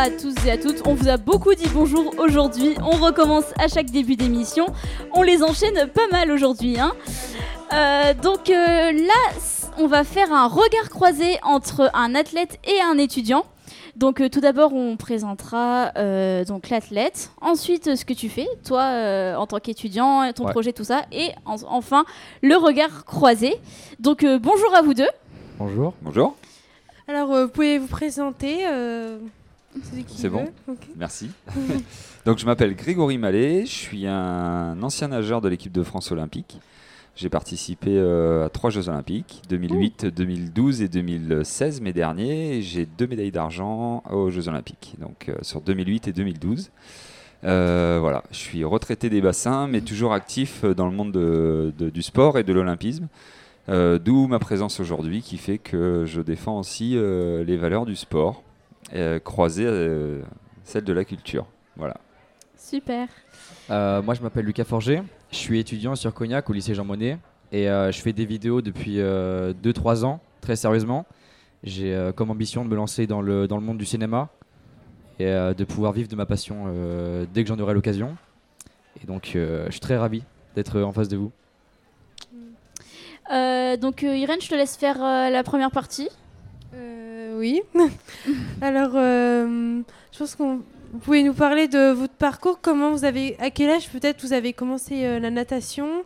À tous et à toutes. On vous a beaucoup dit bonjour aujourd'hui. On recommence à chaque début d'émission. On les enchaîne pas mal aujourd'hui. Hein. Euh, donc euh, là, on va faire un regard croisé entre un athlète et un étudiant. Donc euh, tout d'abord, on présentera euh, donc l'athlète, ensuite euh, ce que tu fais, toi euh, en tant qu'étudiant, ton Ouais. projet, tout ça, et en- enfin le regard croisé. Donc euh, bonjour à vous deux. Bonjour. Bonjour, Alors, vous pouvez vous présenter euh, C'est bon. merci. Donc je m'appelle Grégory Mallet, je suis un ancien nageur de l'équipe de France olympique. J'ai participé euh, à trois Jeux olympiques, 2008, 2012 et 2016 mes derniers. J'ai deux médailles d'argent aux Jeux olympiques, donc euh, sur 2008 et 2012. Euh, voilà, je suis retraité des bassins, mais toujours actif dans le monde de- de- du sport et de l'olympisme. D'où ma présence aujourd'hui qui fait que je défends aussi les valeurs du sport, euh, croisées à celles de la culture. Voilà. Super. Euh, moi, je m'appelle Lucas Forger. Je suis étudiant sur Cognac au lycée Jean Monnet. Et euh, je fais des vidéos depuis 2-3 ans, très sérieusement. J'ai euh, comme ambition de me lancer dans le, dans le monde du cinéma et euh, de pouvoir vivre de ma passion euh, dès que j'en aurai l'occasion. Et donc, euh, je suis très ravi d'être en face de vous. Euh, donc euh, Irène, je te laisse faire euh, la première partie. Oui. Alors, euh, je pense qu'on vous pouvez nous parler de votre parcours. Comment vous avez, à quel âge peut-être vous avez commencé euh, la natation?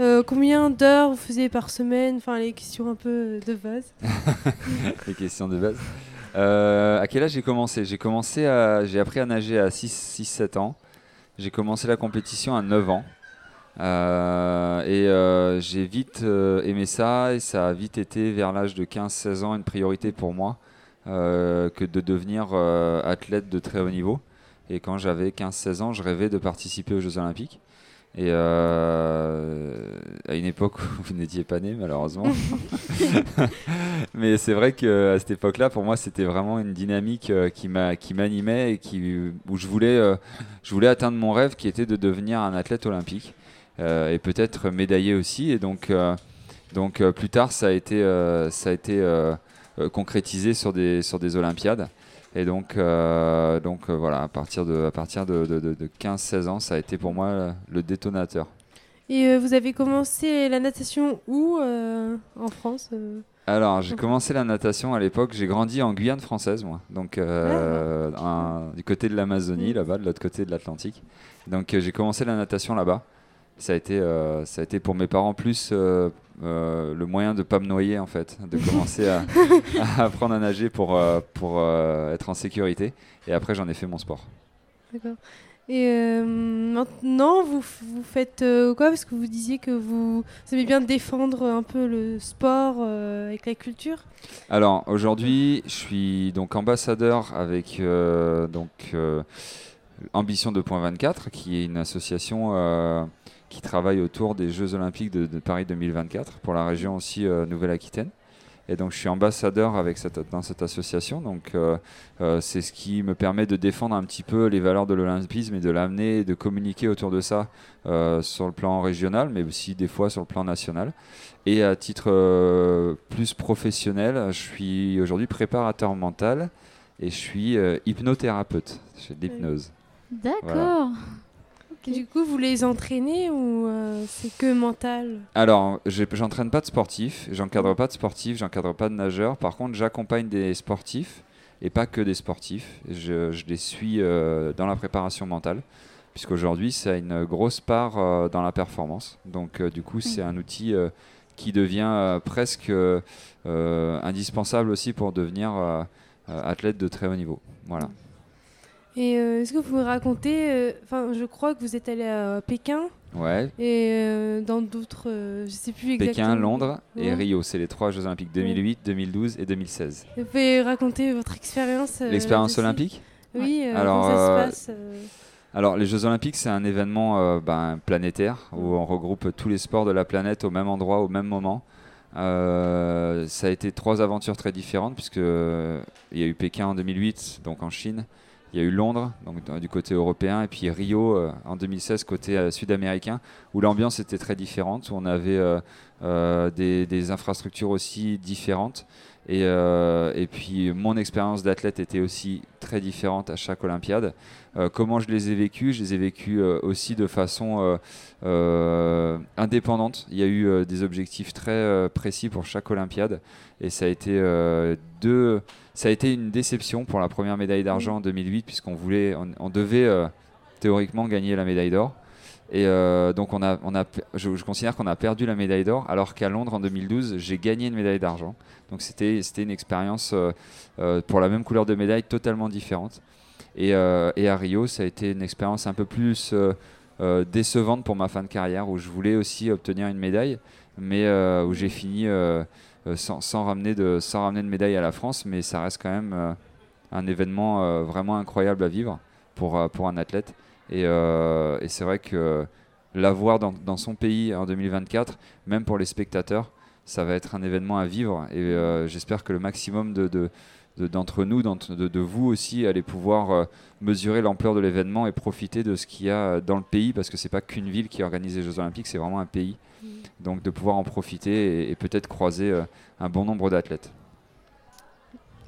Euh, Combien d'heures vous faisiez par semaine? Enfin, les questions un peu de base. Les questions de base. À quel âge j'ai commencé? J'ai commencé à, j'ai appris à nager à 6-7 ans. J'ai commencé la compétition à 9 ans. Et j'ai vite aimé ça et ça a vite été vers l'âge de 15-16 ans une priorité pour moi que de devenir euh, athlète de très haut niveau. Et quand j'avais 15-16 ans, je rêvais de participer aux Jeux Olympiques. Et euh, à une époque où vous n'étiez pas né, malheureusement. Mais c'est vrai que à cette époque-là, pour moi, c'était vraiment une dynamique euh, qui m'a qui m'animait et qui où je voulais euh, je voulais atteindre mon rêve qui était de devenir un athlète olympique euh, et peut-être médaillé aussi. Et donc euh, donc euh, plus tard, ça a été euh, ça a été euh, euh, concrétisé sur des sur des Olympiades. Et donc euh, donc euh, voilà, à partir de à partir de, de, de- de 15-16 ans, ça a été pour moi euh, le détonateur. Et euh, vous avez commencé la natation où euh, En France euh? Alors, j'ai commencé la natation à l'époque. J'ai grandi en Guyane française, moi. Donc, euh, un- du côté de l'Amazonie, Mm. là-bas, de l'autre côté de l'Atlantique. Donc, euh, j'ai commencé la natation là-bas. Ça a été, euh, ça a été pour mes parents plus euh, euh, le moyen de pas me noyer, en fait, de commencer à, à apprendre à nager pour, pour être en sécurité. Et après, j'en ai fait mon sport. D'accord. Et maintenant, vous, vous faites quoi? Parce que vous disiez que vous, vous aimez bien défendre un peu le sport avec la culture. Alors aujourd'hui, je suis donc ambassadeur avec donc Ambition 2.24, qui est une association qui travaille autour des Jeux Olympiques de, de Paris 2024 pour la région aussi euh, Nouvelle-Aquitaine. Et donc je suis ambassadeur avec cette, dans cette association. Donc euh, euh, c'est ce qui me permet de défendre un petit peu les valeurs de l'olympisme et de l'amener et de communiquer autour de ça euh, sur le plan régional, mais aussi des fois sur le plan national. Et à titre plus professionnel, je suis aujourd'hui préparateur mental et je suis hypnothérapeute. Je fais de l'hypnose. D'accord. Du coup, vous les entraînez ou euh, c'est que mental? Alors, j'entraîne pas de sportifs, j'encadre pas de sportifs, j'encadre pas de nageurs. Par contre, j'accompagne des sportifs et pas que des sportifs. Je, je les suis euh, dans la préparation mentale, puisqu'aujourd'hui, ça a une grosse part euh, dans la performance. Donc, du coup, c'est un outil qui devient presque indispensable aussi pour devenir athlète de très haut niveau. Voilà. Et euh, est-ce que vous pouvez raconter euh, Enfin, je crois que vous êtes allé à Pékin Ouais, et euh, dans d'autres, je sais plus exactement. Pékin, Londres et. Rio, c'est les trois Jeux Olympiques 2008, 2012 et 2016. Vous pouvez raconter votre expérience L'expérience olympique Oui. Alors, comment ça se passe Alors, les Jeux Olympiques, c'est un événement ben, planétaire où on regroupe tous les sports de la planète au même endroit, au même moment. Ça a été trois aventures très différentes, puisque il y a eu Pékin en 2008, donc en Chine. Il y a eu Londres, du côté européen, et puis Rio euh, en 2016, côté euh, sud-américain, où l'ambiance était très différente, où on avait euh, des, infrastructures aussi différentes. Et puis mon expérience d'athlète était aussi très différente à chaque Olympiade. Euh, comment je les ai vécues Je les ai vécues euh, aussi de façon euh, indépendante. Il y a eu des objectifs très précis pour chaque Olympiade, et ça a été deux. Ça a été une déception pour la première médaille d'argent en 2008, puisqu'on voulait, on, devait théoriquement gagner la médaille d'or. Et donc on a, on a, je, considère qu'on a perdu la médaille d'or, alors qu'à Londres en 2012, j'ai gagné une médaille d'argent. Donc c'était, une expérience pour la même couleur de médaille totalement différente. Et, euh, et à Rio, ça a été une expérience un peu plus euh, euh, décevante pour ma fin de carrière, où je voulais aussi obtenir une médaille, mais où j'ai fini sans, ramener de, médaille à la France, mais ça reste quand même un événement vraiment incroyable à vivre pour, un athlète. Et, c'est vrai que l'avoir dans, dans son pays en 2024, même pour les spectateurs, ça va être un événement à vivre. Et j'espère que le maximum de- d'entre nous, de, de vous aussi, allez pouvoir euh, mesurer l'ampleur de l'événement et profiter de ce qu'il y a dans le pays, parce que c'est pas qu'une ville qui organise les Jeux Olympiques, c'est vraiment un pays. Donc de pouvoir en profiter et, et peut-être croiser euh, un bon nombre d'athlètes.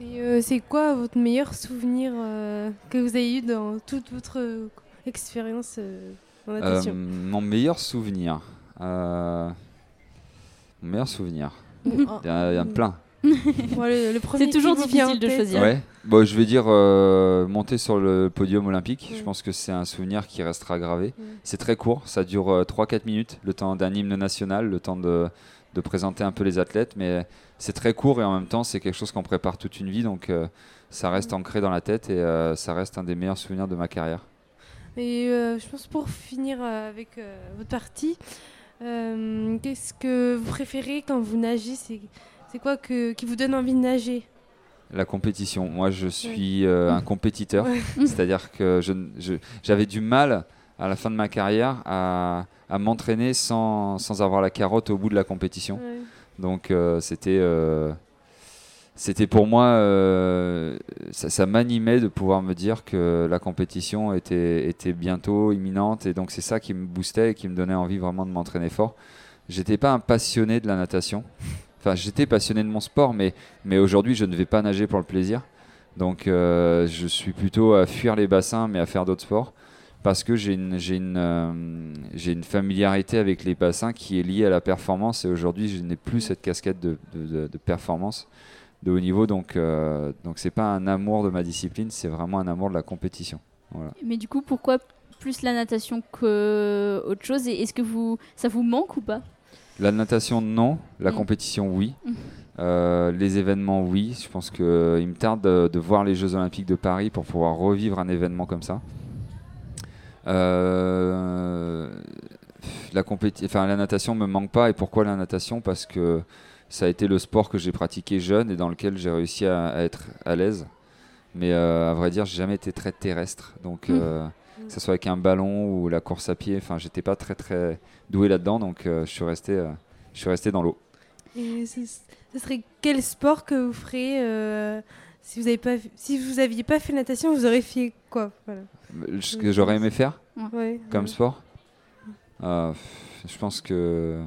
Et euh, c'est quoi votre meilleur souvenir euh, que vous avez eu dans toute votre euh, expérience euh, en Euh, natation mon meilleur souvenir. euh, mon meilleur souvenir. Il y en a plein. Qui toujours difficile de choisir. Ouais. Bon, je vais dire euh, monter sur le podium olympique. Ouais. Je pense que c'est un souvenir qui restera gravé. Ouais. C'est très court, ça dure euh, 3-4 minutes, le temps d'un hymne national, le temps de, de présenter un peu les athlètes, mais c'est très court et en même temps c'est quelque chose qu'on prépare toute une vie, donc euh, ça reste ancré dans la tête et euh, ça reste un des meilleurs souvenirs de ma carrière. Et euh, je pense pour finir euh, avec euh, votre partie, euh, qu'est-ce que vous préférez quand vous nagez C'est quoi que, qui vous donne envie de nager La compétition, moi je suis euh, un compétiteur, c'est-à-dire que j'avais du mal à la fin de ma carrière à, à m'entraîner sans, sans avoir la carotte au bout de la compétition. Ouais. Donc euh, c'était euh, c'était pour moi ça, ça m'animait de pouvoir me dire que la compétition était était bientôt imminente et donc c'est ça qui me boostait et qui me donnait envie vraiment de m'entraîner fort. J'étais pas un passionné de la natation. Enfin, j'étais passionné de mon sport, mais mais aujourd'hui je ne vais pas nager pour le plaisir. Donc euh, je suis plutôt à fuir les bassins, mais à faire d'autres sports. Parce que j'ai une, j'ai une, euh, j'ai une familiarité avec les bassins qui est liée à la performance. Et aujourd'hui je n'ai plus cette casquette de, de, performance de haut niveau. Donc euh, donc c'est pas un amour de ma discipline c'est vraiment un amour de la compétition. Mais du coup, pourquoi plus la natation que autre chose? Et est-ce que vous, ça vous manque ou pas? La natation non la Mm. compétition oui Mm. Euh, les événements oui je pense que euh, il me tarde de, de voir les Jeux Olympiques de Paris pour pouvoir revivre un événement comme ça Euh, la, enfin, la natation me manque pas. Et pourquoi la natation? Parce que ça a été le sport que j'ai pratiqué jeune et dans lequel j'ai réussi à, à être à l'aise. Mais euh, à vrai dire, j'ai jamais été très terrestre. Donc, Mm. Que ce soit avec un ballon ou la course à pied, enfin, j'étais pas très très doué là-dedans. Donc, euh, je suis resté, euh, je suis resté dans l'eau. Et ce, ce serait quel sport que vous ferez euh, si vous avez pas si vous aviez pas fait natation, vous auriez fait quoi? Voilà. Ce que j'aurais aimé faire Ouais. comme ouais. sport, euh, je pense que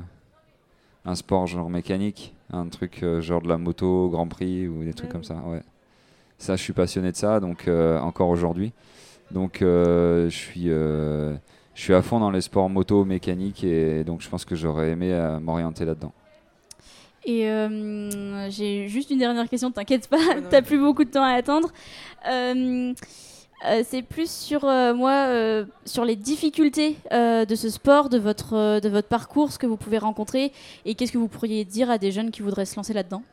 un sport genre mécanique, un truc euh, genre de la moto, Grand Prix ou des trucs Ouais. comme ça. Ouais. Ça, je suis passionné de ça, donc euh, encore aujourd'hui. Donc, euh, je suis, euh, je suis à fond dans les sports moto, mécanique, et donc je pense que j'aurais aimé euh, m'orienter là-dedans. Et euh, j'ai juste une dernière question, t'inquiète pas, t'as plus beaucoup de temps à attendre. Euh, euh, c'est plus sur euh, moi, euh, sur les difficultés euh, de ce sport, de votre, euh, de votre parcours, ce que vous pouvez rencontrer, et qu'est-ce que vous pourriez dire à des jeunes qui voudraient se lancer là-dedans?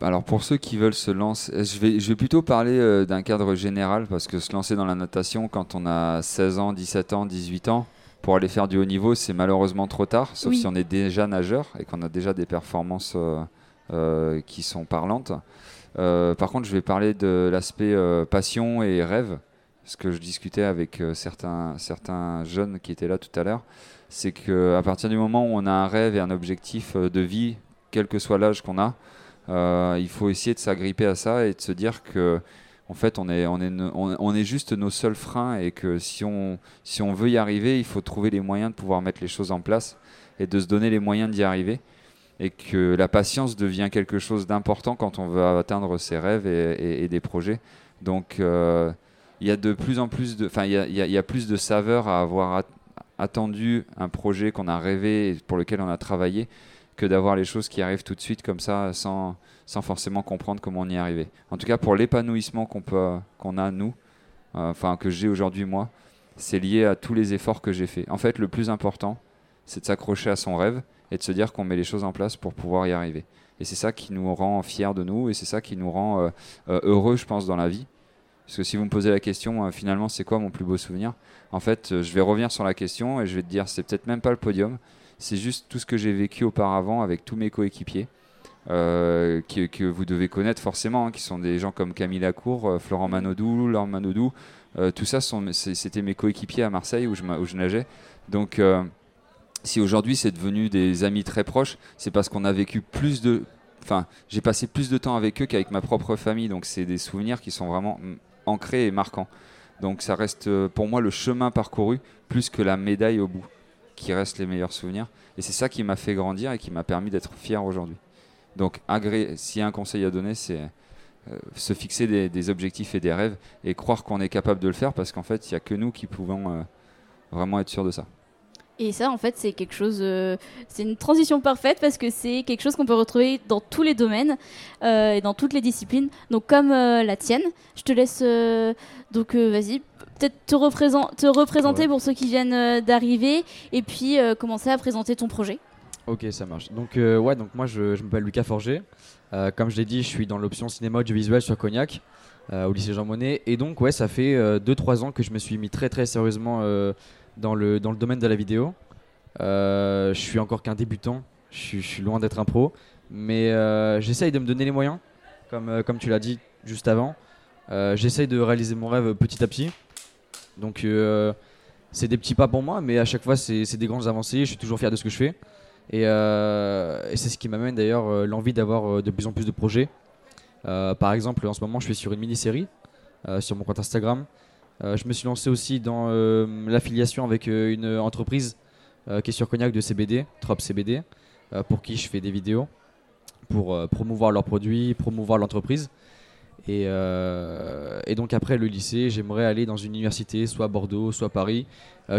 Alors pour ceux qui veulent se lancer, euh, je vais, je vais plutôt parler euh, d'un cadre général parce que se lancer dans la natation quand on a 16 ans, 17 ans, 18 ans, pour aller faire du haut niveau, c'est malheureusement trop tard, sauf Oui. si on est déjà nageur et qu'on a déjà des performances euh, euh, qui sont parlantes. Par contre, je vais parler de l'aspect passion et rêve ce que je discutais avec certains, certains jeunes qui étaient là tout à l'heure, c'est qu'à partir du moment où on a un rêve et un objectif de vie, quel que soit l'âge qu'on a, il faut essayer de s'agripper à ça et de se dire que en fait, on est, juste nos seuls freins et que si on, veut y arriver, il faut trouver les moyens de pouvoir mettre les choses en place et de se donner les moyens d'y arriver. Et que la patience devient quelque chose d'important quand on veut atteindre ses rêves et, des projets. Donc, euh, il y a de plus en plus de, enfin, il y a, plus de saveur à avoir attendu un projet qu'on a rêvé et pour lequel on a travaillé que d'avoir les choses qui arrivent tout de suite comme ça sans, sans forcément comprendre comment on y est. En tout cas, pour l'épanouissement qu'on peut, qu'on a nous, euh, enfin que j'ai aujourd'hui moi, c'est lié à tous les efforts que j'ai faits. En fait, le plus important, c'est de s'accrocher à son rêve et de se dire qu'on met les choses en place pour pouvoir y arriver. Et c'est ça qui nous rend fiers de nous et c'est ça qui nous rend euh, euh, heureux, je pense, dans la vie. Parce que si vous me posez la question, finalement, c'est quoi mon plus beau souvenir? En fait, je vais revenir sur la question et je vais te dire, c'est peut-être même pas le podium, c'est juste tout ce que j'ai vécu auparavant avec tous mes coéquipiers. Euh, que, vous devez connaître forcément, hein, qui sont des gens comme Camille Lacour, euh, Florent Manodou, Laurent Manodou. Euh, tout ça, c'était mes coéquipiers à Marseille où je, où je nageais. Donc, si aujourd'hui c'est devenu des amis très proches, c'est parce qu'on a vécu plus de. Enfin, j'ai passé plus de temps avec eux qu'avec ma propre famille. Donc, c'est des souvenirs qui sont vraiment ancrés et marquants. Donc, ça reste pour moi le chemin parcouru plus que la médaille au bout qui reste les meilleurs souvenirs. Et c'est ça qui m'a fait grandir et qui m'a permis d'être fier aujourd'hui. Donc, s'il y a un conseil à donner, c'est euh, se fixer des, objectifs et des rêves et croire qu'on est capable de le faire parce qu'en fait, il n'y a que nous qui pouvons euh, vraiment être sûrs de ça. Et ça, en fait, c'est quelque chose. Euh, c'est une transition parfaite parce que c'est quelque chose qu'on peut retrouver dans tous les domaines et dans toutes les disciplines. Donc, comme la tienne, je te laisse. donc, vas-y, peut-être te, te, représenter pour ceux qui viennent d'arriver et puis commencer à présenter ton projet. Ok, ça marche. Donc, euh, ouais, donc moi je, m'appelle Lucas Forger. Euh, comme je l'ai dit, je suis dans l'option cinéma audiovisuel sur Cognac, euh, au lycée Jean Monnet. Et donc, ouais, ça fait 2-3 ans que je me suis mis très très sérieusement dans, le, dans le domaine de la vidéo. je suis encore qu'un débutant, je suis, loin d'être un pro. Mais j'essaye de me donner les moyens, comme, comme tu l'as dit juste avant. j'essaye de réaliser mon rêve petit à petit. Donc, c'est des petits pas pour moi, mais à chaque fois, c'est des grandes avancées. Je suis toujours fier de ce que je fais. Euh, et, c'est ce qui m'amène d'ailleurs euh, l'envie d'avoir euh, de plus en plus de projets. par exemple, en ce moment, je suis sur une mini-série sur mon compte Instagram. je me suis lancé aussi dans l'affiliation avec une entreprise qui est sur Cognac de CBD, Trop CBD, pour qui je fais des vidéos pour promouvoir leurs produits, promouvoir l'entreprise. Et, et, donc après le lycée, j'aimerais aller dans une université, soit Bordeaux, soit Paris,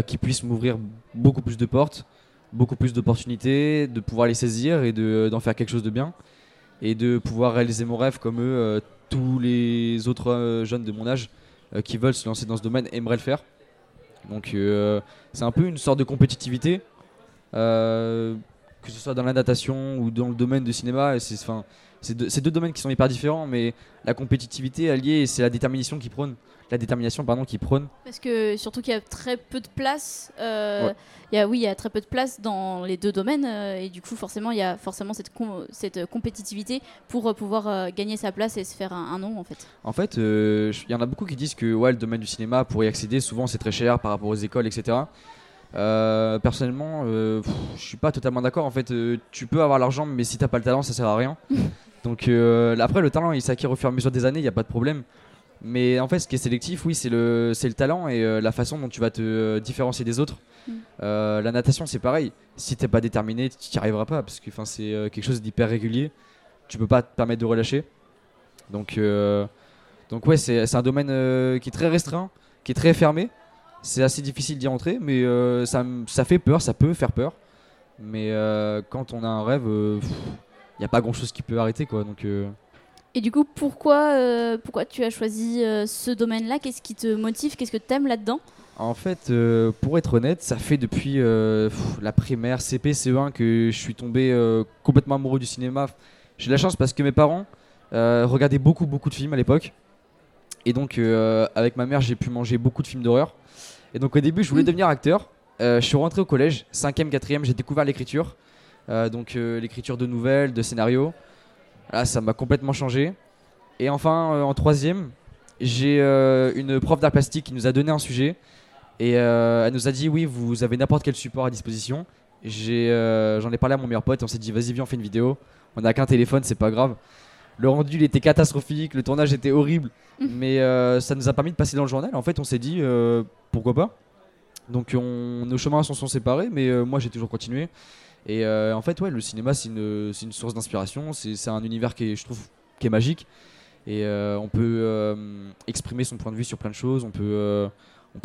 qui puisse m'ouvrir beaucoup plus de portes, beaucoup plus d'opportunités, de pouvoir les saisir et d'en faire quelque chose de bien et de pouvoir réaliser mon rêve comme eux, euh, tous les autres euh, jeunes de mon âge euh, qui veulent se lancer dans ce domaine aimeraient le faire. Donc c'est un peu une sorte de compétitivité, que ce soit dans la natation ou dans le domaine du cinéma. C'est deux, deux domaines qui sont hyper différents, mais la compétitivité alliée, c'est la détermination qui prône la détermination pardon, qui prône. Parce que surtout qu'il y a très peu de place. Euh, y a, oui, il y a très peu de place dans les deux domaines euh, et du coup forcément il y a forcément cette, cette compétitivité pour euh, pouvoir gagner sa place et se faire un, nom en fait. En fait, il y en a beaucoup qui disent que ouais, le domaine du cinéma pour y accéder souvent c'est très cher par rapport aux écoles etc. personnellement, je suis pas totalement d'accord. En fait, tu peux avoir l'argent, mais si t'as pas le talent, ça sert à rien. Donc après, le talent, il s'acquiert au fur et à mesure des années, il n'y a pas de problème. Mais en fait, ce qui est sélectif, oui, c'est le, le talent et euh, la façon dont tu vas te euh, différencier des autres. Mm. Euh, la natation, c'est pareil. Si t'es pas déterminé, tu n'y arriveras pas parce que c'est quelque chose d'hyper régulier. Tu peux pas te permettre de relâcher. Donc, donc ouais, c'est un domaine qui est très restreint, qui est très fermé. C'est assez difficile d'y entrer, mais ça, ça fait peur, ça peut faire peur. Mais quand on a un rêve, il n'y a pas grand chose qui peut arrêter, quoi. Donc et du coup, pourquoi, euh, pourquoi tu as choisi euh, ce domaine-là? Qu'est-ce qui te motive? Qu'est-ce que tu aimes là-dedans? En fait, euh, pour être honnête, ça fait depuis la primaire, CP, CE1 que je suis tombé complètement amoureux du cinéma. J'ai de la chance parce que mes parents regardaient beaucoup, beaucoup de films à l'époque. Et donc, avec ma mère, j'ai pu manger beaucoup de films d'horreur. Et donc, au début, je voulais mm. devenir acteur. je suis rentré au collège, 5e, 4e, j'ai découvert l'écriture. donc, l'écriture de nouvelles, de scénarios. Là, ça m'a complètement changé. Et enfin, euh, en troisième, J'ai euh, une prof d'art plastique qui nous a donné un sujet et euh, elle nous a dit oui, vous avez n'importe quel support à disposition. Euh, j'en ai parlé à mon meilleur pote et on s'est dit vas-y viens on fait une vidéo. On n'a qu'un téléphone, c'est pas grave. Le rendu il était catastrophique, le tournage était horrible, Mhm. mais euh, ça nous a permis de passer dans le journal. En fait, on s'est dit euh, pourquoi pas. Donc on, nos chemins s'en sont séparés, mais euh, moi j'ai toujours continué. Et euh, en fait, ouais, le cinéma c'est une, source d'inspiration. C'est, un univers qui est, je trouve, magique. Et euh, on peut exprimer son point de vue sur plein de choses. On peut,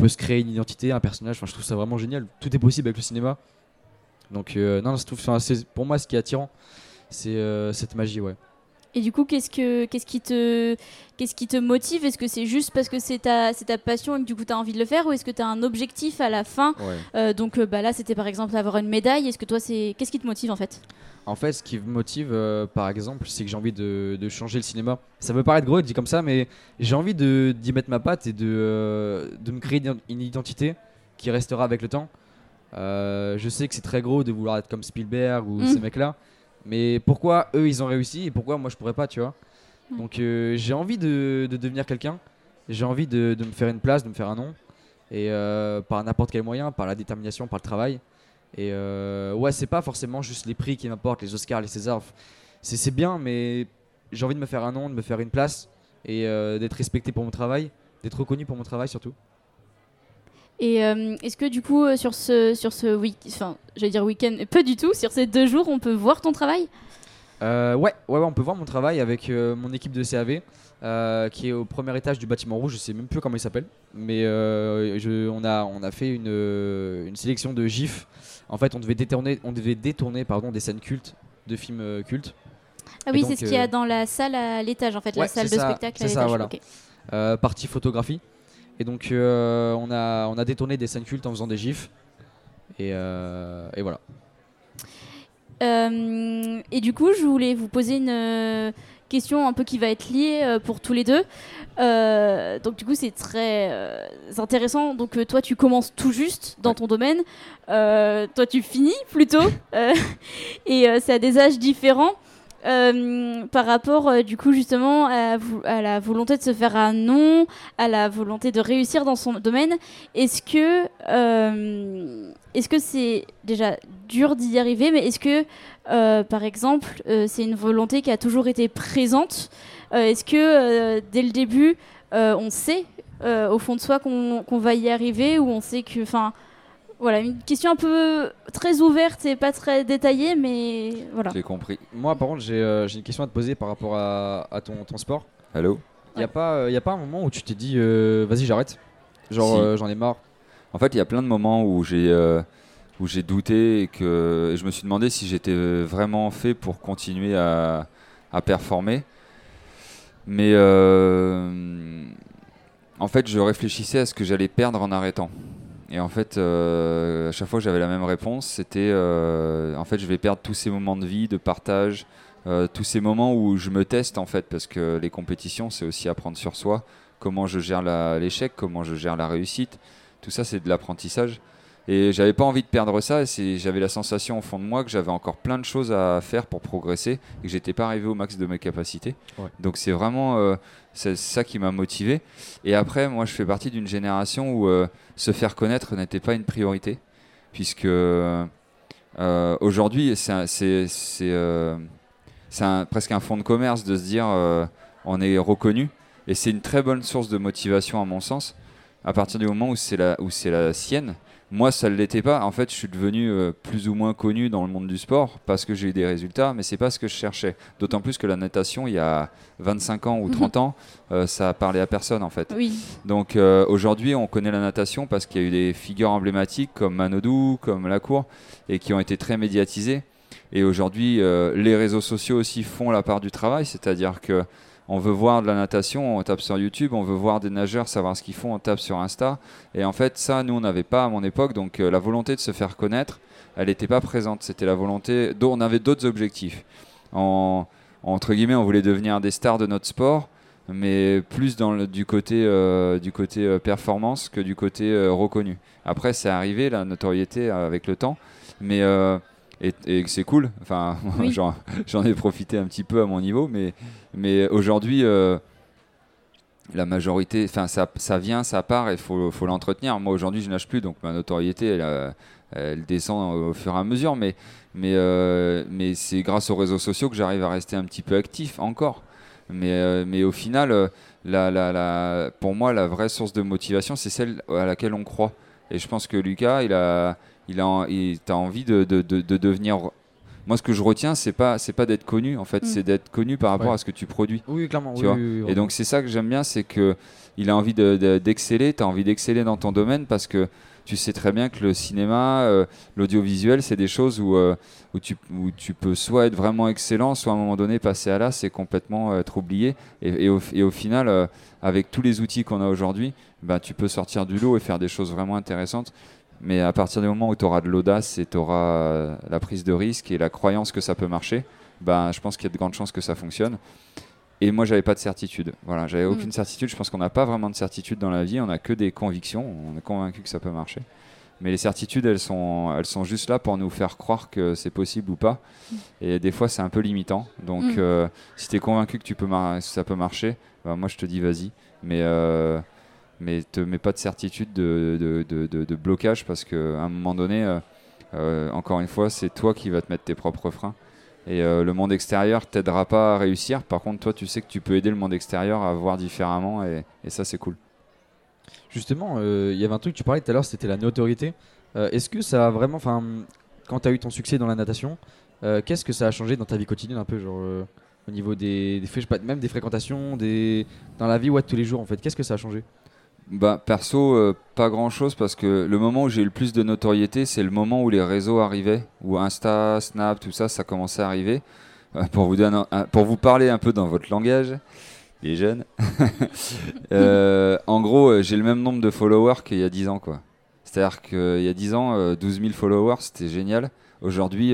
se créer une identité, un personnage. Je trouve ça vraiment génial. Tout est possible avec le cinéma. Donc non, pour moi ce qui est attirant, c'est cette magie. Et du coup, qu'est-ce que qu'est-ce qui te qu'est-ce qui te motive? Est-ce que c'est juste parce que c'est ta c'est ta passion et que du coup tu as envie de le faire? Ou est-ce que tu as un objectif à la fin? Ouais. Euh, donc euh, bah là, c'était par exemple avoir une médaille. Est-ce que toi c'est qu'est-ce qui te motive en fait? En fait, ce qui me motive, euh, par exemple, c'est que j'ai envie de, de changer le cinéma. Ça peut paraître gros, dit comme ça, mais j'ai envie de- d'y mettre ma patte et de, euh, de me créer une identité qui restera avec le temps. Je sais que c'est très gros de vouloir être comme Spielberg ou Mm. ces mecs-là, mais pourquoi eux ils ont réussi et pourquoi moi je pourrais pas, tu vois. Donc euh, j'ai envie de, de devenir quelqu'un, j'ai envie de, de me faire une place, de me faire un nom, et euh, par n'importe quel moyen, par la détermination, par le travail. Et euh, ouais, c'est pas forcément juste les prix qui m'importent, les Oscars, les Césars. C'est c'est bien, mais j'ai envie de me faire un nom, de me faire une place et euh, d'être respecté pour mon travail, d'être reconnu pour mon travail surtout. Et euh, est-ce que du coup euh, sur ce sur ce week enfin j'allais dire week-end, pas du tout. Sur ces deux jours, on peut voir ton travail? Euh, ouais, ouais, ouais, on peut voir mon travail avec euh, mon équipe de CAV qui est au premier étage du bâtiment rouge. Je sais même plus comment il s'appelle, mais je, on, a, on a fait une, une sélection de gifs. En fait, on devait détourner, on devait détourner pardon, des scènes cultes, de films cultes. Ah oui, c'est ce qu'il y a dans la salle à l'étage en fait, la salle de ça, spectacle à l'étage. voilà. Partie photographie. Et donc euh, on, a, on a détourné des scènes cultes en faisant des gifs. Et, euh, et voilà. Euh, et du coup, je voulais vous poser une question un peu qui va être liée pour tous les deux. Donc du coup, c'est très intéressant. Donc toi, tu commences tout juste dans ton domaine. Toi, tu finis plutôt. Et c'est à des âges différents. Euh, par rapport euh, du coup justement à, la volonté de se faire un nom, à la volonté de réussir dans son domaine, est-ce que euh, est-ce que c'est déjà dur d'y arriver, mais est-ce que par exemple c'est une volonté qui a toujours été présente Est-ce que dès le début on sait au fond de soi qu'on qu'on va y arriver ou on sait que enfin voilà une question un peu très ouverte et pas très détaillée, mais voilà. J'ai compris. Moi par contre j'ai euh, une question à te poser par rapport à, à ton, ton sport. Allô? Il n'y a, pas, euh, y a pas un moment où tu t'es dit euh, vas-y j'arrête? Genre Si. euh, j'en ai marre. En fait, il y a plein de moments où j'ai euh, où j'ai douté et que et je me suis demandé si j'étais vraiment fait pour continuer à, à performer. Mais euh, en fait, je réfléchissais à ce que j'allais perdre en arrêtant. Et en fait, euh, à chaque fois j'avais la même réponse, c'était euh, en fait, je vais perdre tous ces moments de vie, de partage, euh, tous ces moments où je me teste en fait, parce que les compétitions, c'est aussi apprendre sur soi, comment je gère l'échec, comment je gère la réussite. Tout ça, c'est de l'apprentissage. Et j'avais pas envie de perdre ça. et c'est- J'avais la sensation au fond de moi que j'avais encore plein de choses à faire pour progresser et que j'étais pas arrivé au max de mes capacités. Ouais. Donc c'est vraiment euh, c'est ça qui m'a motivé. Et après, moi, je fais partie d'une génération où euh, se faire connaître n'était pas une priorité, puisque euh, aujourd'hui, c'est c'est c'est, euh, c'est un- presque un fonds de commerce de se dire on est reconnu. Et c'est une très bonne source de motivation à mon sens. À partir du moment où c'est la, où c'est la sienne, moi ça ne l'était pas. En fait, je suis devenu euh, plus ou moins connu dans le monde du sport parce que j'ai eu des résultats, mais c'est pas ce que je cherchais. D'autant plus que la natation, il y a 25 ans ou 30 ans, euh, ça a parlé à personne en fait. Oui. Donc euh, aujourd'hui, on connaît la natation parce qu'il y a eu des figures emblématiques comme Manodou, comme Lacour, et qui ont été très médiatisées. Et aujourd'hui, euh, les réseaux sociaux aussi font la part du travail, c'est-à-dire que on veut voir de la natation, on tape sur YouTube, on veut voir des nageurs, savoir ce qu'ils font, on tape sur Insta. Et en fait, ça, nous, on n'avait pas à mon époque, donc euh, la volonté de se faire connaître, elle n'était pas présente. C'était la volonté, on avait d'autres objectifs. En, entre guillemets, on voulait devenir des stars de notre sport mais plus dans du côté, euh, du côté euh, performance que du côté reconnu. Après, c'est arrivé la notoriété avec le temps, mais et, et c'est cool. Enfin, Oui. j'en, ai profité un petit peu à mon niveau, mais, mais aujourd'hui, euh, la majorité, enfin ça, ça vient, ça part et il faut, faut l'entretenir. Moi aujourd'hui je nage plus donc ma notoriété elle, euh, elle descend au fur et à mesure mais, mais, euh, mais c'est grâce aux réseaux sociaux que j'arrive à rester un petit peu actif encore. Mais, euh, mais au final, la, la, la, pour moi la vraie source de motivation c'est celle à laquelle on croit. Et je pense que Lucas il a, il a, il envie de, de, de, de devenir moi ce que je retiens c'est pas c'est pas d'être connu en fait Mm. c'est d'être connu par rapport Ouais. à ce que tu produis Oui, clairement. Tu oui, vois. oui, oui, et donc c'est ça que j'aime bien c'est que il a envie de- de- d'exceller tu as envie d'exceller dans ton domaine parce que tu sais très bien que le cinéma euh, l'audiovisuel c'est des choses où, euh, où, tu, où tu peux soit être vraiment excellent soit à un moment donné passer à l'as et complètement euh, être oublié et, et au, et au final euh, avec tous les outils qu'on a aujourd'hui bah, tu peux sortir du lot et faire des choses vraiment intéressantes mais à partir du moment où tu auras de l'audace et tu auras la prise de risque et la croyance que ça peut marcher, bah, je pense qu'il y a de grandes chances que ça fonctionne. Et moi, j'avais pas de certitude. Voilà, j'avais aucune Mm. certitude. Je pense qu'on n'a pas vraiment de certitude dans la vie. On n'a que des convictions. On est convaincu que ça peut marcher. Mais les certitudes, elles sont, elles sont juste là pour nous faire croire que c'est possible ou pas. Et des fois, c'est un peu limitant. Donc, Mm. euh, si tu es convaincu que tu peux ça peut marcher, bah, moi, je te dis vas-y. Mais euh, mais te mets pas de certitude de, blocage parce qu'à un moment donné, euh, euh, encore une fois, c'est toi qui vas te mettre tes propres freins. Et euh, le monde extérieur t'aidera pas à réussir. Par contre, toi, tu sais que tu peux aider le monde extérieur à voir différemment et, ça, c'est cool. Justement, il y avait un truc que tu parlais tout à l'heure, c'était la notoriété. Est-ce que ça a vraiment, enfin, quand tu as eu ton succès dans la natation, qu'est-ce que ça a changé dans ta vie quotidienne un peu, genre au niveau des, même des fréquentations, des dans la vie ouais, de tous les jours en fait, qu'est-ce que ça a changé? Bah, perso, euh, pas grand chose parce que le moment où j'ai eu le plus de notoriété, c'est le moment où les réseaux arrivaient, où Insta, Snap, tout ça, ça commençait à arriver. Euh, pour, vous donner un- pour vous parler un peu dans votre langage, les jeunes, Euh, en gros, j'ai le même nombre de followers qu'il y a 10 ans. quoi. C'est-à-dire qu'il y a 10 ans, euh, 12 000 followers, c'était génial. Aujourd'hui,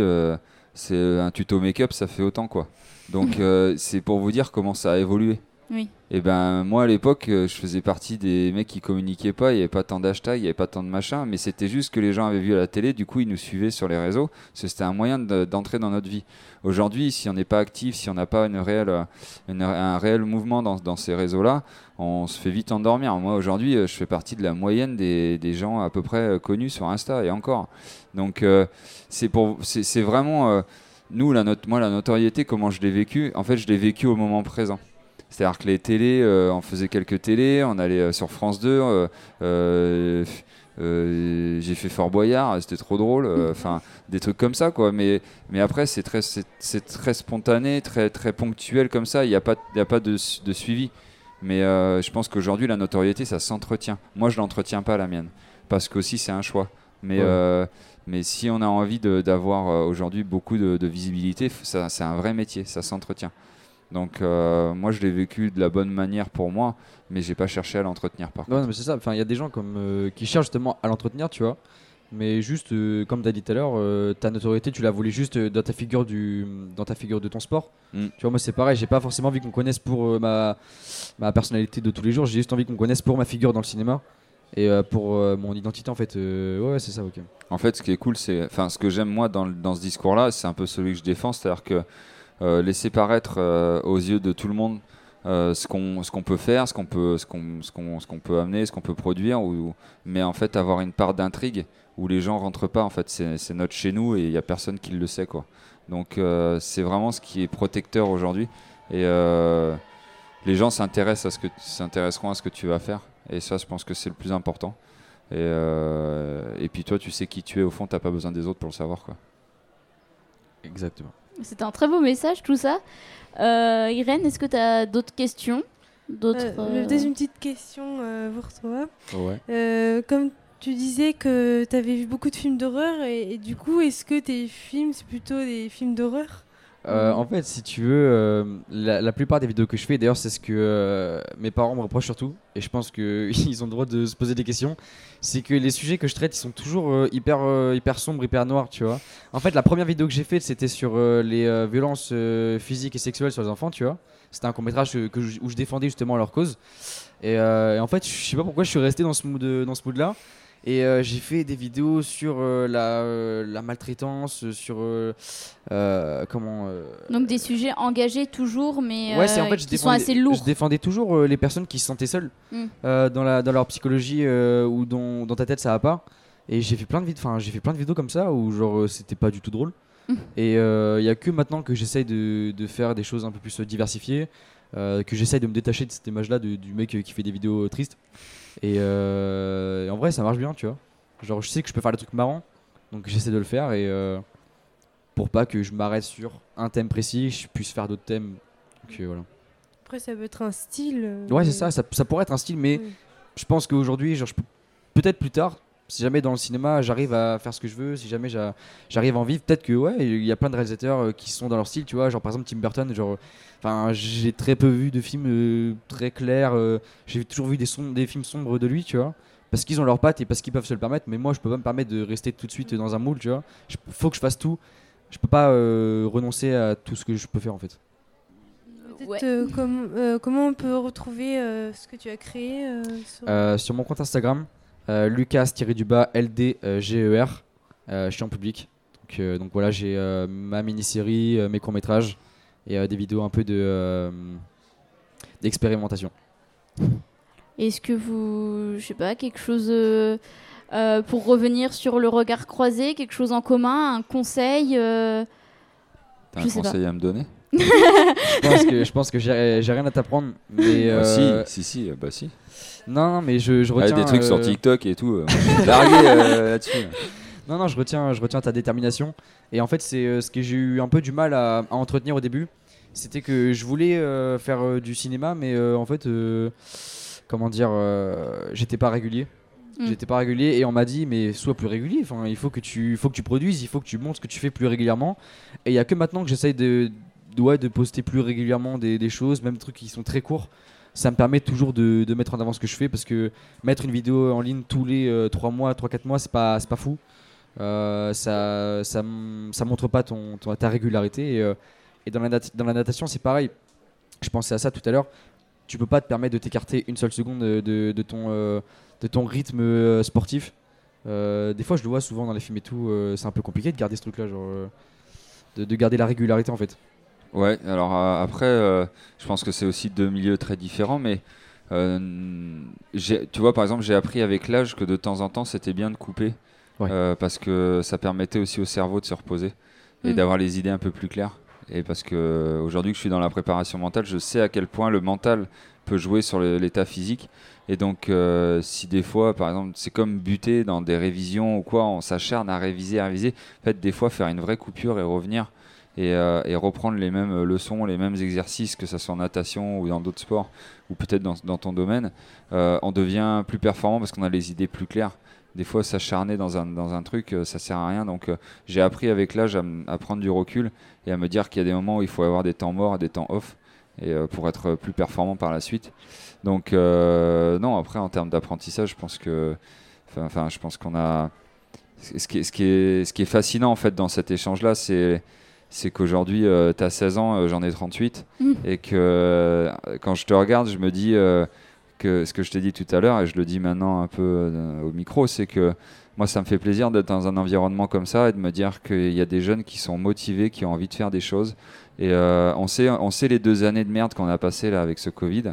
c'est un tuto make-up, ça fait autant. quoi. Donc, c'est pour vous dire comment ça a évolué. Oui. Et ben moi à l'époque, euh, je faisais partie des mecs qui communiquaient pas, il n'y avait pas tant d'hashtags, il n'y avait pas tant de machin, mais c'était juste que les gens avaient vu à la télé, du coup ils nous suivaient sur les réseaux, c'était un moyen de- d'entrer dans notre vie. Aujourd'hui, si on n'est pas actif, si on n'a pas une euh, un réel mouvement dans, dans ces réseaux-là, on se fait vite endormir. Moi aujourd'hui, euh, je fais partie de la moyenne des, des gens à peu près connus sur Insta et encore. Donc c'est vraiment nous la moi la notoriété, comment je l'ai vécu. En fait, je l'ai vécu au moment présent. C'est-à-dire que les télés, euh, on faisait quelques télés, on allait euh, sur France 2, euh, euh, euh, j'ai fait Fort Boyard, c'était trop drôle, euh, enfin des trucs comme ça quoi. Mais, mais après c'est très, c'est, très spontané, très, très ponctuel comme ça, il n'y a pas, y a pas de, de suivi. Mais euh, je pense qu'aujourd'hui la notoriété ça s'entretient. Moi je l'entretiens pas la mienne, parce qu'aussi c'est un choix. Mais, Ouais. euh, mais si on a envie d'avoir euh, aujourd'hui beaucoup de, de visibilité, ça, c'est un vrai métier, ça s'entretient. Donc euh, moi je l'ai vécu de la bonne manière pour moi, mais j'ai pas cherché à l'entretenir par contre. non, mais c'est ça. Enfin, il y a des gens comme euh, qui cherchent justement à l'entretenir, tu vois. Mais juste, euh, comme tu as dit tout à l'heure, ta notoriété, tu la voulais juste dans ta figure du, dans ta figure de ton sport. Mm. Tu vois, moi c'est pareil. J'ai pas forcément envie qu'on connaisse pour ma, ma personnalité de tous les jours. J'ai juste envie qu'on connaisse pour ma figure dans le cinéma et pour mon identité en fait. Ouais, c'est ça, ok. En fait ce qui est cool, c'est, enfin ce que j'aime moi dans, dans ce discours-là, c'est un peu celui que je défends, c'est-à-dire que laisser paraître euh, aux yeux de tout le monde euh, ce qu'on peut faire, ce qu'on peut peut amener, ce qu'on peut produire, ou, mais en fait avoir une part d'intrigue où les gens rentrent pas. En fait, c'est notre chez nous et il y a personne qui le sait quoi. Donc euh, c'est vraiment ce qui est protecteur aujourd'hui et euh, les gens s'intéressent à ce s'intéresseront à ce que tu vas faire et ça je pense que c'est le plus important. Et, euh, et puis toi tu sais qui tu es au fond, t'as pas besoin des autres pour le savoir quoi. Exactement. C'est un très beau message tout ça. Euh, Irène, est-ce que tu as d'autres questions? D'autres. Euh, euh, Peut-être une petite question euh, pour toi. Ouais. Euh, comme tu disais que tu avais vu beaucoup de films d'horreur, et, et du coup, est-ce que tes films, c'est plutôt des films d'horreur? Euh, en fait, si tu veux, euh, la, plupart des vidéos que je fais, d'ailleurs, c'est ce que euh, mes parents me reprochent surtout, et je pense qu'ils ont le droit de se poser des questions, c'est que les sujets que je traite, ils sont toujours hyper, sombres, hyper noirs, tu vois. En fait, la première vidéo que j'ai faite, c'était sur les violences physiques et sexuelles sur les enfants, tu vois. C'était un court-métrage où je défendais justement leur cause. Et, en fait, je sais pas pourquoi je suis resté dans ce dans ce mood-là. Et euh, j'ai fait des vidéos sur euh, la, euh, la maltraitance, sur comment. Donc des sujets engagés toujours, mais Ouais, en je qui sont assez lourds. je défendais toujours les personnes qui se sentaient seules Mm. euh, dans, la, dans leur psychologie ou dans, dans ta tête ça va pas. Et j'ai fait plein de vidéos, enfin j'ai fait plein de vidéos comme ça où genre c'était pas du tout drôle. Mm. Et il y a que maintenant que j'essaye de, de faire des choses un peu plus diversifiées, que j'essaye de me détacher de cette image-là du mec qui fait des vidéos tristes. Et, euh, et en vrai ça marche bien, tu vois. Genre je sais que je peux faire des trucs marrants, donc j'essaie de le faire et euh, pour pas que je m'arrête sur un thème précis, je puisse faire d'autres thèmes. Donc euh, voilà. Après, ça peut être un style. euh, Ouais, c'est ça, ça, ça pourrait être un style, mais oui. je pense qu'aujourd'hui, genre, je peux- peut-être plus tard, si jamais dans le cinéma j'arrive à faire ce que je veux, si jamais j'a- j'arrive à en vivre, peut-être que ouais, il y a plein de réalisateurs euh, qui sont dans leur style, tu vois, genre par exemple Tim Burton, genre, enfin, j'ai très peu vu de films euh, très clairs, euh, j'ai toujours vu des, films sombres de lui, tu vois. Parce qu'ils ont leurs pattes et parce qu'ils peuvent se le permettre, mais moi je peux pas me permettre de rester tout de suite dans un moule, tu vois. Il faut que je fasse tout. Je peux pas euh, renoncer à tout ce que je peux faire en fait. Peut-être, Ouais. euh, com- euh, comment on peut retrouver euh, ce que tu as créé euh, sur- Euh, sur mon compte Instagram, euh, Lucas-du-bas LDGER, euh, je suis en public. Donc, euh, donc voilà, j'ai euh, ma mini-série, euh, mes courts-métrages et euh, des vidéos un peu de euh, d'expérimentation. Est-ce que vous, je sais pas, quelque chose euh, euh, pour revenir sur le regard croisé, quelque chose en commun, un conseil euh, T'as un sais pas. conseil à me donner? Je pense que, je pense que j'ai rien à t'apprendre. Mais Ah, euh, Si, si, si, euh, bah si. non, non, mais je, retiens. des trucs sur euh, TikTok et tout. largué euh, là-dessus. Non, non, je retiens, je retiens ta détermination. Et en fait, c'est euh, ce que j'ai eu un peu du mal à, à entretenir au début. C'était que je voulais euh, faire euh, du cinéma, mais euh, en fait, euh, comment dire, euh, j'étais pas régulier. Mm. J'étais pas régulier et on m'a dit, mais sois plus régulier. Enfin, il faut que tu, il faut que tu produises, il faut que tu montres ce que tu fais plus régulièrement. Et il y a que maintenant que j'essaye de, de poster plus régulièrement des, choses, même des trucs qui sont très courts. Ça me permet toujours de, mettre en avant ce que je fais parce que mettre une vidéo en ligne tous les 3 mois, 3-4 mois, c'est pas, pas fou. Euh, ça, ça, ça montre pas ta régularité. Et, euh, dans, la dans la natation, c'est pareil. Je pensais à ça tout à l'heure. Tu peux pas te permettre de t'écarter une seule seconde de, ton, euh, de ton rythme euh, sportif. Euh, des fois, je le vois souvent dans les films et tout. euh, c'est un peu compliqué de garder ce truc-là, euh, de garder la régularité en fait. Ouais, alors euh, après, euh, je pense que c'est aussi deux milieux très différents, mais euh, tu vois, par exemple, j'ai appris avec l'âge que de temps en temps, c'était bien de couper, Ouais. euh, parce que ça permettait aussi au cerveau de se reposer et Mm. d'avoir les idées un peu plus claires. Et parce que aujourd'hui que je suis dans la préparation mentale, je sais à quel point le mental peut jouer sur l'état physique. Et donc, euh, si des fois, par exemple, c'est comme buter dans des révisions ou quoi, on s'acharne à réviser, à réviser. En fait, des fois, faire une vraie coupure et revenir et, euh, et reprendre les mêmes leçons, les mêmes exercices, que ce soit en natation ou dans d'autres sports, ou peut-être dans, ton domaine, euh, on devient plus performant parce qu'on a les idées plus claires. Des fois, s'acharner dans un, dans un truc, euh, ça sert à rien. Donc, euh, j'ai appris avec l'âge à, prendre du recul et à me dire qu'il y a des moments où il faut avoir des temps morts des temps off et pour être plus performant par la suite. Donc, non, après, en termes d'apprentissage, je pense que, enfin, je pense qu'on a. Ce qui, est, ce, qui est, ce qui est fascinant en fait dans cet échange-là, c'est c'est qu'aujourd'hui, tu as 16 ans, euh, j'en ai 38, Mm. et que euh, quand je te regarde, je me dis euh, que ce que je t'ai dit tout à l'heure, et je le dis maintenant un peu euh, au micro, c'est que moi, ça me fait plaisir d'être dans un environnement comme ça et de me dire qu'il y a des jeunes qui sont motivés, qui ont envie de faire des choses. Et euh, on, sait, on sait les deux années de merde qu'on a passées là avec ce Covid.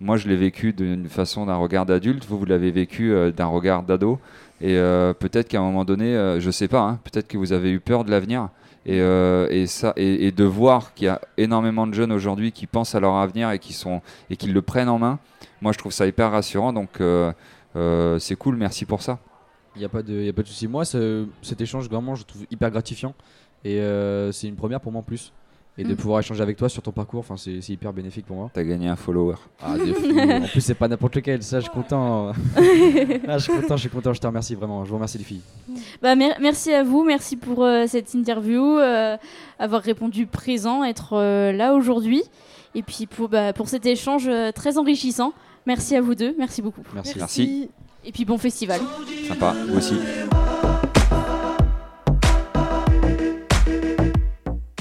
Moi, je l'ai vécu d'une façon d'un regard d'adulte. Vous, vous l'avez vécu euh, d'un regard d'ado. Et euh, peut-être qu'à un moment donné, euh, je sais pas, hein, peut-être que vous avez eu peur de l'avenir. Et, euh, et ça, et, de voir qu'il y a énormément de jeunes aujourd'hui qui pensent à leur avenir et qui sont et qui le prennent en main. Moi, je trouve ça hyper rassurant. Donc, euh, euh, c'est cool. Merci pour ça. Il n'y a pas de, y a pas de souci. Moi, ce- cet échange, vraiment, je trouve hyper gratifiant. Et c'est une première pour moi en plus. Et de Mm. pouvoir échanger avec toi sur ton parcours, enfin, c'est hyper bénéfique pour moi. T'as gagné un follower. Ah, de fou. en plus, c'est pas n'importe lequel, ça, je suis content. ah, je suis content, je suis content, je te remercie vraiment. Je vous remercie, les filles. Bah, mer- merci à vous, merci pour euh, cette interview, euh, avoir répondu présent, être euh, là aujourd'hui, et puis pour, bah, pour cet échange euh, très enrichissant. Merci à vous deux, merci beaucoup. Merci. Merci. Et puis bon festival. Sympa. Vous aussi.